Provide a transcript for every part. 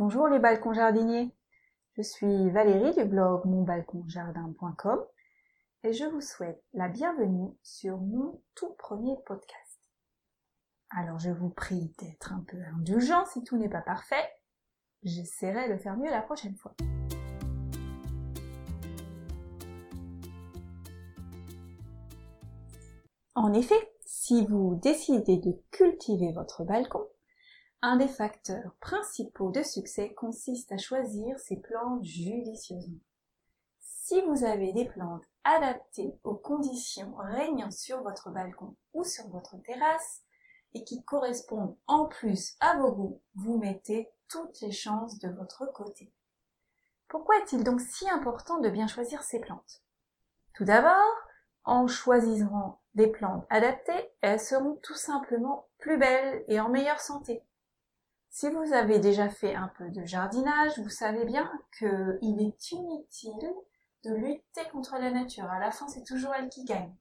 Bonjour les balcons jardiniers. Je suis Valérie du blog monbalconjardin.com et je vous souhaite la bienvenue sur mon tout premier podcast. Alors je vous prie d'être un peu indulgent si tout n'est pas parfait. J'essaierai de faire mieux la prochaine fois. En effet, si vous décidez de cultiver votre balcon, un des facteurs principaux de succès consiste à choisir ses plantes judicieusement. Si vous avez des plantes adaptées aux conditions régnant sur votre balcon ou sur votre terrasse et qui correspondent en plus à vos goûts, vous mettez toutes les chances de votre côté. Pourquoi est-il donc si important de bien choisir ces plantes? Tout d'abord, en choisissant des plantes adaptées, elles seront tout simplement plus belles et en meilleure santé. Si vous avez déjà fait un peu de jardinage, vous savez bien qu'il est inutile de lutter contre la nature. À la fin, c'est toujours elle qui gagne.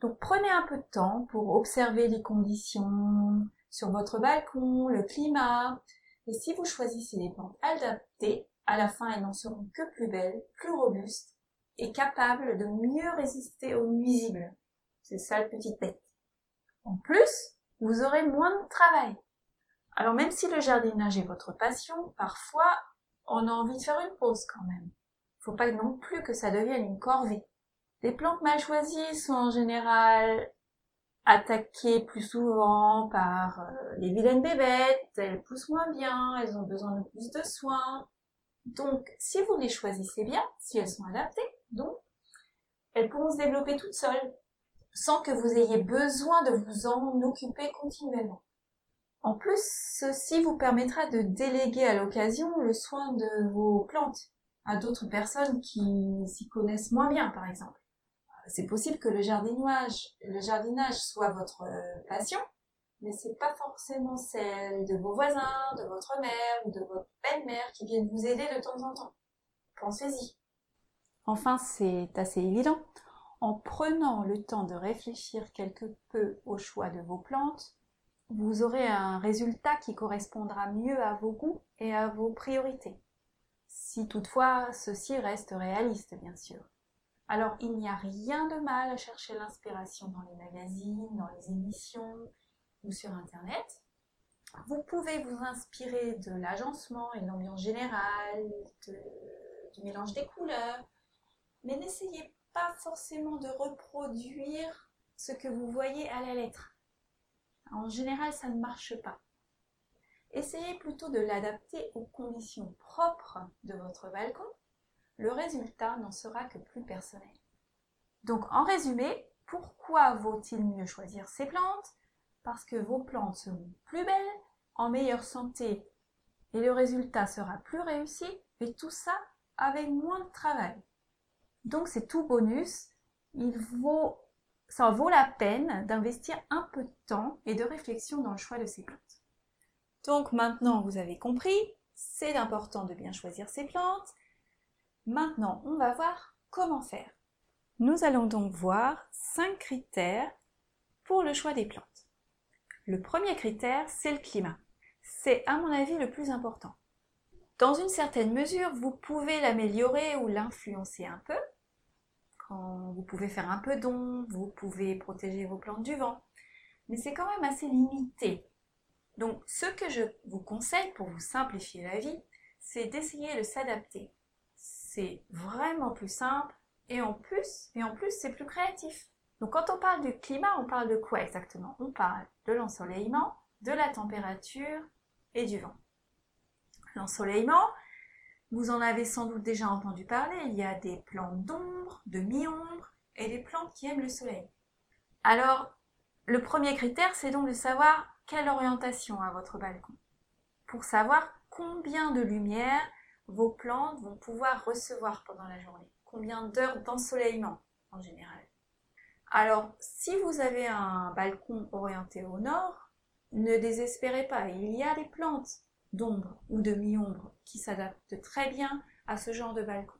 Donc prenez un peu de temps pour observer les conditions sur votre balcon, le climat. Et si vous choisissez des plantes adaptées, à la fin, elles n'en seront que plus belles, plus robustes et capables de mieux résister aux nuisibles. C'est ça le petite bête. En plus, vous aurez moins de travail. Alors même si le jardinage est votre passion, parfois on a envie de faire une pause quand même. Faut pas non plus que ça devienne une corvée. Les plantes mal choisies sont en général attaquées plus souvent par euh, les vilaines bébêtes, elles poussent moins bien, elles ont besoin de plus de soins. Donc, si vous les choisissez bien, si elles sont adaptées, donc, elles pourront se développer toutes seules, sans que vous ayez besoin de vous en occuper continuellement. En plus, ceci vous permettra de déléguer à l'occasion le soin de vos plantes à d'autres personnes qui s'y connaissent moins bien, par exemple. C'est possible que le jardinage, soit votre euh, passion, mais c'est pas forcément celle de vos voisins, de votre mère ou de votre belle-mère qui viennent vous aider de temps en temps. Pensez-y. Enfin, c'est assez évident. En prenant le temps de réfléchir quelque peu au choix de vos plantes, vous aurez un résultat qui correspondra mieux à vos goûts et à vos priorités. Si toutefois ceci reste réaliste, bien sûr. Alors il n'y a rien de mal à chercher l'inspiration dans les magazines, dans les émissions ou sur Internet. Vous pouvez vous inspirer de l'agencement et de l'ambiance générale, du mélange des couleurs, mais n'essayez pas forcément de reproduire ce que vous voyez à la lettre. En général, ça ne marche pas. Essayez plutôt de l'adapter aux conditions propres de votre balcon. Le résultat n'en sera que plus personnel. Donc en résumé, pourquoi vaut-il mieux choisir ces plantes? Parce que vos plantes seront plus belles, en meilleure santé et le résultat sera plus réussi et tout ça avec moins de travail. Donc c'est tout bonus. Il vaut ça vaut la peine d'investir un peu de temps et de réflexion dans le choix de ces plantes. Donc maintenant, vous avez compris, c'est important de bien choisir ces plantes. Maintenant, on va voir comment faire. Nous allons donc voir cinq critères pour le choix des plantes. Le premier critère, c'est le climat. C'est à mon avis le plus important. Dans une certaine mesure, vous pouvez l'améliorer ou l'influencer un peu, vous pouvez faire un peu d'ombre, vous pouvez protéger vos plantes du vent, mais c'est quand même assez limité. Donc ce que je vous conseille pour vous simplifier la vie, c'est d'essayer de s'adapter. C'est vraiment plus simple et en plus, et en plus c'est plus créatif. Donc quand on parle du climat, on parle de quoi exactement? On parle de l'ensoleillement, de la température et du vent. L'ensoleillement, vous en avez sans doute déjà entendu parler, il y a des plantes d'ombre, de mi-ombre et des plantes qui aiment le soleil. Alors, le premier critère, c'est donc de savoir quelle orientation a votre balcon. Pour savoir combien de lumière vos plantes vont pouvoir recevoir pendant la journée. Combien d'heures d'ensoleillement en général. Alors, si vous avez un balcon orienté au nord, ne désespérez pas, il y a des plantes d'ombre ou de mi-ombre qui s'adaptent très bien à ce genre de balcon.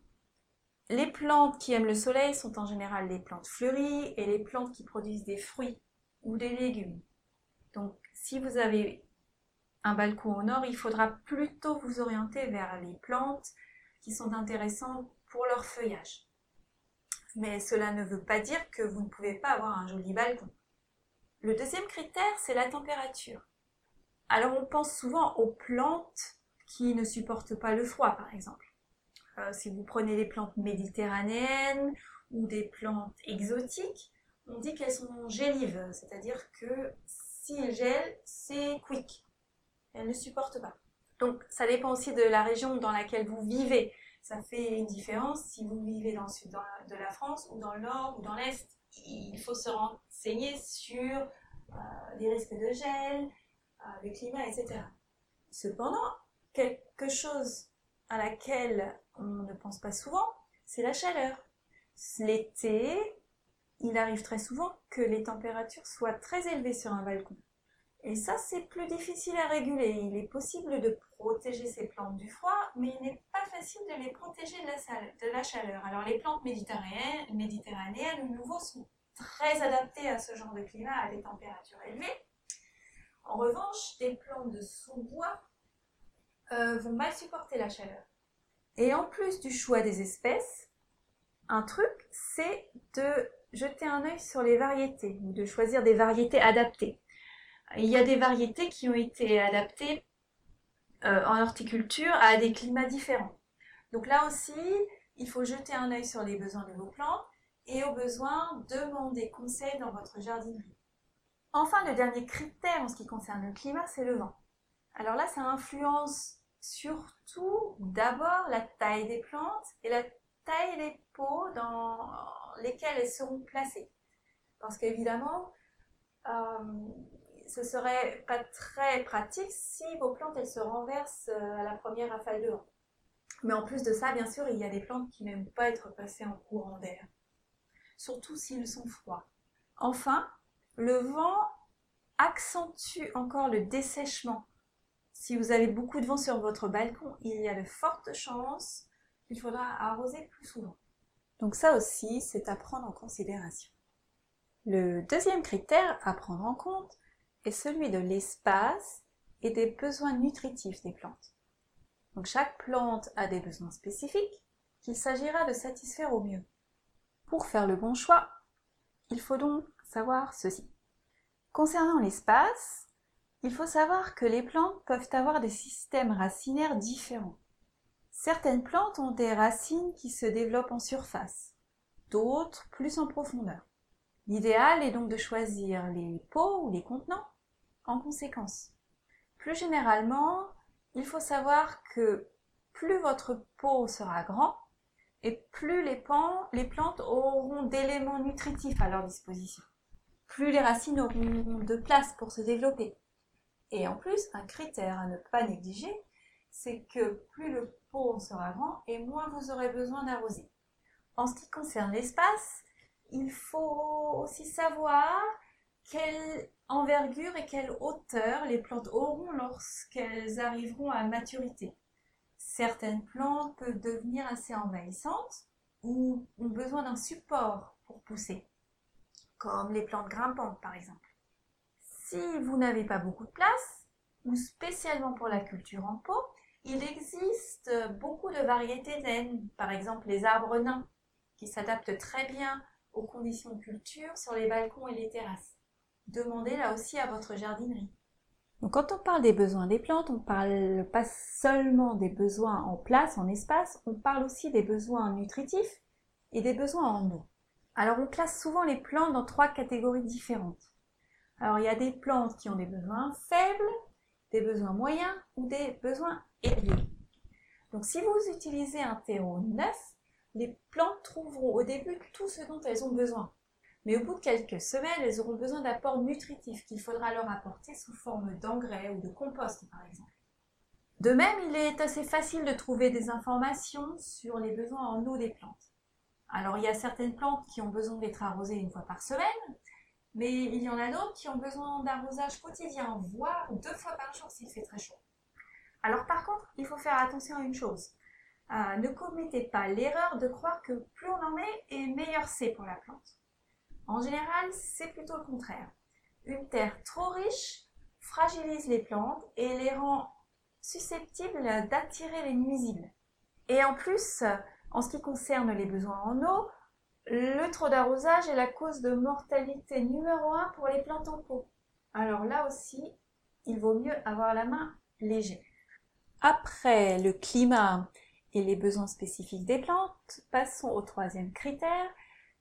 Les plantes qui aiment le soleil sont en général les plantes fleuries et les plantes qui produisent des fruits ou des légumes. Donc si vous avez un balcon au nord, il faudra plutôt vous orienter vers les plantes qui sont intéressantes pour leur feuillage. Mais cela ne veut pas dire que vous ne pouvez pas avoir un joli balcon. Le deuxième critère, c'est la température. Alors on pense souvent aux plantes qui ne supportent pas le froid, par exemple. Euh, si vous prenez des plantes méditerranéennes ou des plantes exotiques, on dit qu'elles sont gélives, c'est-à-dire que s'il gèle, c'est quick. Elles ne supportent pas. Donc ça dépend aussi de la région dans laquelle vous vivez. Ça fait une différence si vous vivez dans le sud de la France ou dans le nord ou dans l'est. Il faut se renseigner sur euh, les risques de gel, le climat, etc. Cependant, quelque chose à laquelle on ne pense pas souvent, c'est la chaleur. L'été, il arrive très souvent que les températures soient très élevées sur un balcon. Et ça, c'est plus difficile à réguler. Il est possible de protéger ces plantes du froid, mais il n'est pas facile de les protéger de la, chaleur. Alors les plantes méditerranéennes, méditerranéennes, de nouveau, sont très adaptées à ce genre de climat, à des températures élevées. En revanche, des plantes de sous-bois euh, vont mal supporter la chaleur. Et en plus du choix des espèces, un truc, c'est de jeter un œil sur les variétés, ou de choisir des variétés adaptées. Il y a des variétés qui ont été adaptées euh, en horticulture à des climats différents. Donc là aussi, il faut jeter un œil sur les besoins de vos plantes et au besoin, demander conseil dans votre jardinerie. Enfin, le dernier critère en ce qui concerne le climat, c'est le vent. Alors là, ça influence surtout d'abord la taille des plantes et la taille des pots dans lesquels elles seront placées. Parce qu'évidemment, euh, ce serait pas très pratique si vos plantes elles se renversent euh, à la première rafale de vent. Mais en plus de ça, bien sûr, il y a des plantes qui n'aiment pas être passées en courant d'air, surtout s'ils sont froids. Enfin, le vent accentue encore le dessèchement. Si vous avez beaucoup de vent sur votre balcon, il y a de fortes chances qu'il faudra arroser plus souvent. Donc ça aussi, c'est à prendre en considération. Le deuxième critère à prendre en compte est celui de l'espace et des besoins nutritifs des plantes. Donc chaque plante a des besoins spécifiques qu'il s'agira de satisfaire au mieux. Pour faire le bon choix, il faut donc ceci. Concernant l'espace, il faut savoir que les plantes peuvent avoir des systèmes racinaires différents. Certaines plantes ont des racines qui se développent en surface, d'autres plus en profondeur. L'idéal est donc de choisir les pots ou les contenants en conséquence. Plus généralement, il faut savoir que plus votre pot sera grand et plus les plantes auront d'éléments nutritifs à leur disposition. Plus les racines auront de place pour se développer. Et en plus, un critère à ne pas négliger, c'est que plus le pot sera grand et moins vous aurez besoin d'arroser. En ce qui concerne l'espace, il faut aussi savoir quelle envergure et quelle hauteur les plantes auront lorsqu'elles arriveront à maturité. Certaines plantes peuvent devenir assez envahissantes ou ont besoin d'un support pour pousser, comme les plantes grimpantes par exemple. Si vous n'avez pas beaucoup de place, ou spécialement pour la culture en pot, il existe beaucoup de variétés naines, par exemple les arbres nains, qui s'adaptent très bien aux conditions de culture sur les balcons et les terrasses. Demandez là aussi à votre jardinerie. Quand on parle des besoins des plantes, on parle pas seulement des besoins en place, en espace, on parle aussi des besoins nutritifs et des besoins en eau. Alors on classe souvent les plantes dans trois catégories différentes. Alors il y a des plantes qui ont des besoins faibles, des besoins moyens ou des besoins élevés. Donc si vous utilisez un terreau neuf, les plantes trouveront au début tout ce dont elles ont besoin. Mais au bout de quelques semaines, elles auront besoin d'apports nutritifs qu'il faudra leur apporter sous forme d'engrais ou de compost par exemple. De même, il est assez facile de trouver des informations sur les besoins en eau des plantes. Alors il y a certaines plantes qui ont besoin d'être arrosées une fois par semaine, mais il y en a d'autres qui ont besoin d'arrosage quotidien, voire deux fois par jour s'il fait très chaud. Alors par contre, il faut faire attention à une chose. Euh, ne commettez pas l'erreur de croire que plus on en met et meilleur c'est pour la plante. En général, c'est plutôt le contraire. Une terre trop riche fragilise les plantes et les rend susceptibles d'attirer les nuisibles. Et en plus, en ce qui concerne les besoins en eau, le trop d'arrosage est la cause de mortalité numéro un pour les plantes en pot. Alors là aussi, il vaut mieux avoir la main légère. Après le climat et les besoins spécifiques des plantes, passons au troisième critère,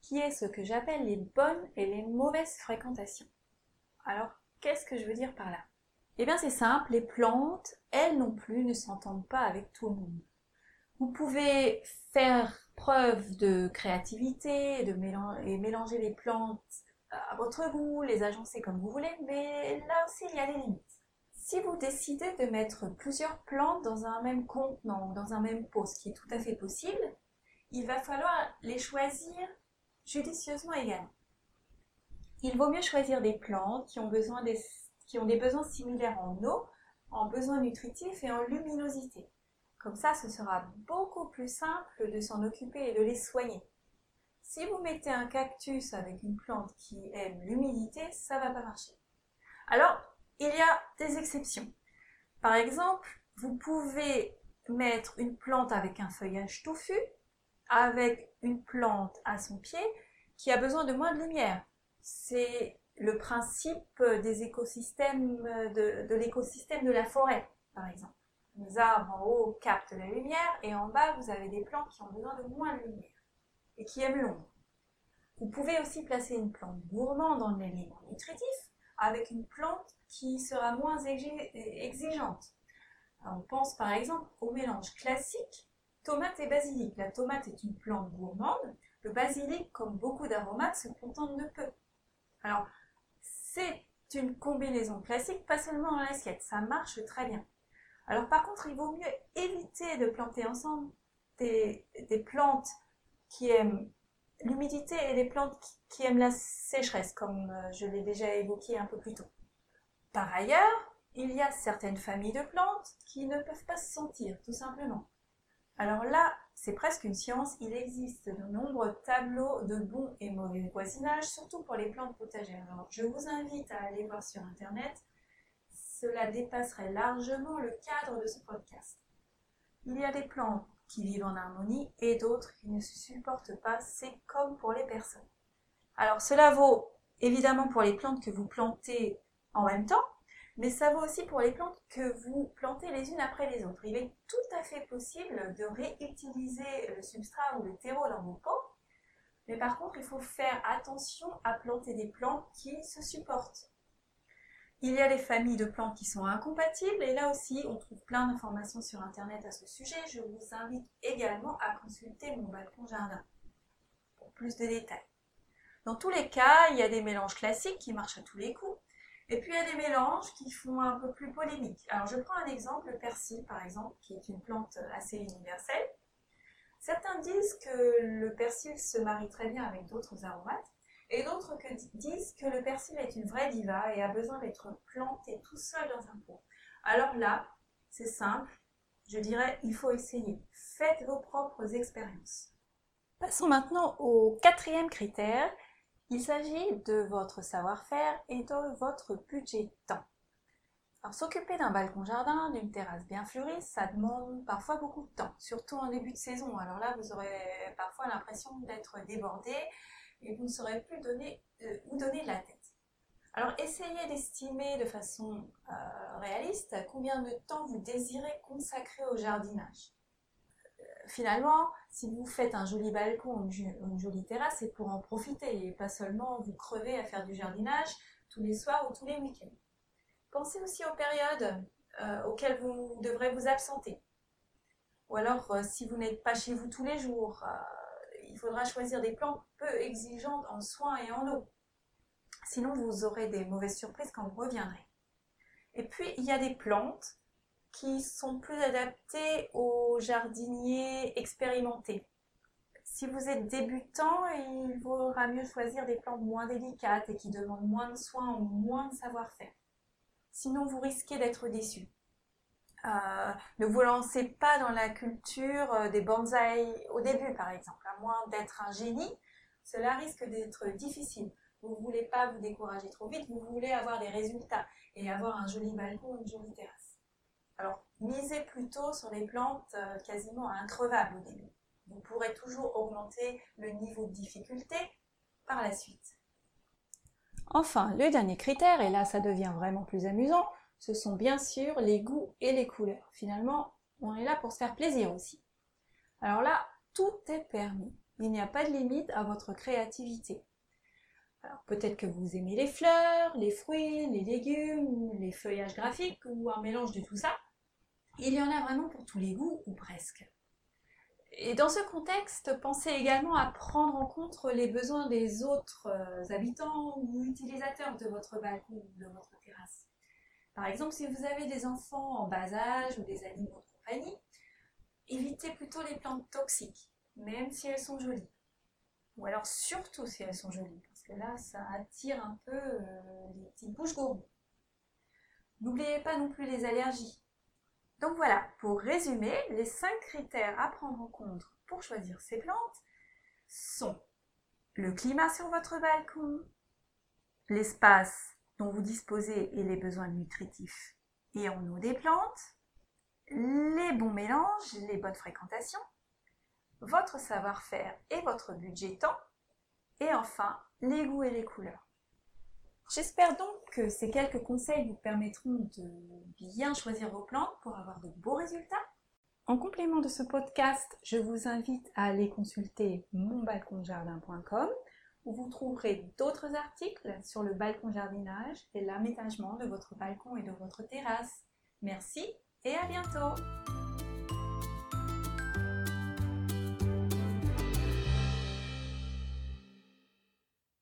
qui est ce que j'appelle les bonnes et les mauvaises fréquentations. Alors, qu'est-ce que je veux dire par là? Eh bien, c'est simple, les plantes, elles non plus, ne s'entendent pas avec tout le monde. Vous pouvez faire preuve de créativité et mélanger les plantes à votre goût, les agencer comme vous voulez, mais là aussi, il y a des limites. Si vous décidez de mettre plusieurs plantes dans un même contenant, dans un même pot, ce qui est tout à fait possible, il va falloir les choisir judicieusement également. Il vaut mieux choisir des plantes qui ont, des, qui ont des besoins similaires en eau, en besoins nutritifs et en luminosité. Comme ça, ce sera beaucoup plus simple de s'en occuper et de les soigner. Si vous mettez un cactus avec une plante qui aime l'humidité, ça ne va pas marcher. Alors, il y a des exceptions. Par exemple, vous pouvez mettre une plante avec un feuillage touffu, avec une plante à son pied qui a besoin de moins de lumière. C'est le principe des écosystèmes, de, de l'écosystème de la forêt, par exemple. Les arbres en haut captent la lumière et en bas, vous avez des plantes qui ont besoin de moins de lumière et qui aiment l'ombre. Vous pouvez aussi placer une plante gourmande dans l'élément nutritif avec une plante qui sera moins exigeante. on pense par exemple au mélange classique tomate et basilic. La tomate est une plante gourmande. Le basilic, comme beaucoup d'aromates, se contente de peu. Alors, c'est une combinaison classique, pas seulement dans l'assiette. Ça marche très bien. Alors, par contre, il vaut mieux éviter de planter ensemble des, plantes qui aiment l'humidité et des plantes qui aiment la sécheresse, comme euh, je l'ai déjà évoqué un peu plus tôt. Par ailleurs, il y a certaines familles de plantes qui ne peuvent pas se sentir, tout simplement. Alors là, c'est presque une science, il existe de nombreux tableaux de bons et mauvais voisinage, surtout pour les plantes potagères. Alors je vous invite à aller voir sur Internet, cela dépasserait largement le cadre de ce podcast. Il y a des plantes qui vivent en harmonie et d'autres qui ne se supportent pas, c'est comme pour les personnes. Alors cela vaut évidemment pour les plantes que vous plantez en même temps, mais ça vaut aussi pour les plantes que vous plantez les unes après les autres. Il est tout à fait possible de réutiliser le substrat ou le terreau dans vos pots, mais par contre, il faut faire attention à planter des plantes qui se supportent. Il y a des familles de plantes qui sont incompatibles et là aussi, on trouve plein d'informations sur Internet à ce sujet. Je vous invite également à consulter mon balcon jardin pour plus de détails. Dans tous les cas, il y a des mélanges classiques qui marchent à tous les coups. Et puis il y a des mélanges qui font un peu plus polémiques. Alors je prends un exemple, le persil par exemple, qui est une plante assez universelle. Certains disent que le persil se marie très bien avec d'autres aromates, et d'autres disent que le persil est une vraie diva et a besoin d'être planté tout seul dans un pot. Alors là, c'est simple, je dirais, il faut essayer. Faites vos propres expériences. Passons maintenant au quatrième critère, il s'agit de votre savoir-faire et de votre budget temps. Alors s'occuper d'un balcon jardin, d'une terrasse bien fleurie, ça demande parfois beaucoup de temps, surtout en début de saison. Alors là, vous aurez parfois l'impression d'être débordé et vous ne saurez plus donner, euh, où donner la tête. Alors essayez d'estimer de façon euh, réaliste combien de temps vous désirez consacrer au jardinage finalement, si vous faites un joli balcon, une, une jolie terrasse, c'est pour en profiter et pas seulement vous crever à faire du jardinage tous les soirs ou tous les week-ends. Pensez aussi aux périodes euh, auxquelles vous devrez vous absenter. Ou alors, euh, si vous n'êtes pas chez vous tous les jours, euh, il faudra choisir des plantes peu exigeantes en soins et en eau. Sinon, vous aurez des mauvaises surprises quand vous reviendrez. Et puis, il y a des plantes qui sont plus adaptés aux jardiniers expérimentés. Si vous êtes débutant, il vaudra mieux choisir des plantes moins délicates et qui demandent moins de soins ou moins de savoir-faire. Sinon, vous risquez d'être déçu. Euh, ne vous lancez pas dans la culture euh, des bonsaïs au début, par exemple. À moins d'être un génie, cela risque d'être difficile. Vous ne voulez pas vous décourager trop vite, vous voulez avoir des résultats et avoir un joli balcon, une jolie terrasse. Alors, misez plutôt sur les plantes euh, quasiment increvables au début. Vous pourrez toujours augmenter le niveau de difficulté par la suite. Enfin, le dernier critère, et là ça devient vraiment plus amusant, ce sont bien sûr les goûts et les couleurs. Finalement, on est là pour se faire plaisir aussi. Alors là, tout est permis. Il n'y a pas de limite à votre créativité. Alors peut-être que vous aimez les fleurs, les fruits, les légumes, les feuillages graphiques ou un mélange de tout ça. Il y en a vraiment pour tous les goûts ou presque. Et dans ce contexte, pensez également à prendre en compte les besoins des autres euh, habitants ou utilisateurs de votre balcon ou de votre terrasse. Par exemple, si vous avez des enfants en bas âge ou des animaux de compagnie, évitez plutôt les plantes toxiques, même si elles sont jolies. Ou alors surtout si elles sont jolies, parce que là, ça attire un peu euh, les petites bouches gourmandes. N'oubliez pas non plus les allergies. Donc voilà, pour résumer, les cinq critères à prendre en compte pour choisir ces plantes sont le climat sur votre balcon, l'espace vous disposez et les besoins nutritifs et en eau des plantes, les bons mélanges, les bonnes fréquentations, votre savoir-faire et votre budget temps, et enfin les goûts et les couleurs. J'espère donc que ces quelques conseils vous permettront de bien choisir vos plantes pour avoir de beaux résultats. En complément de ce podcast, je vous invite à aller consulter monbalconjardin.com où vous trouverez d'autres articles sur le balcon jardinage et l'aménagement de votre balcon et de votre terrasse. Merci et à bientôt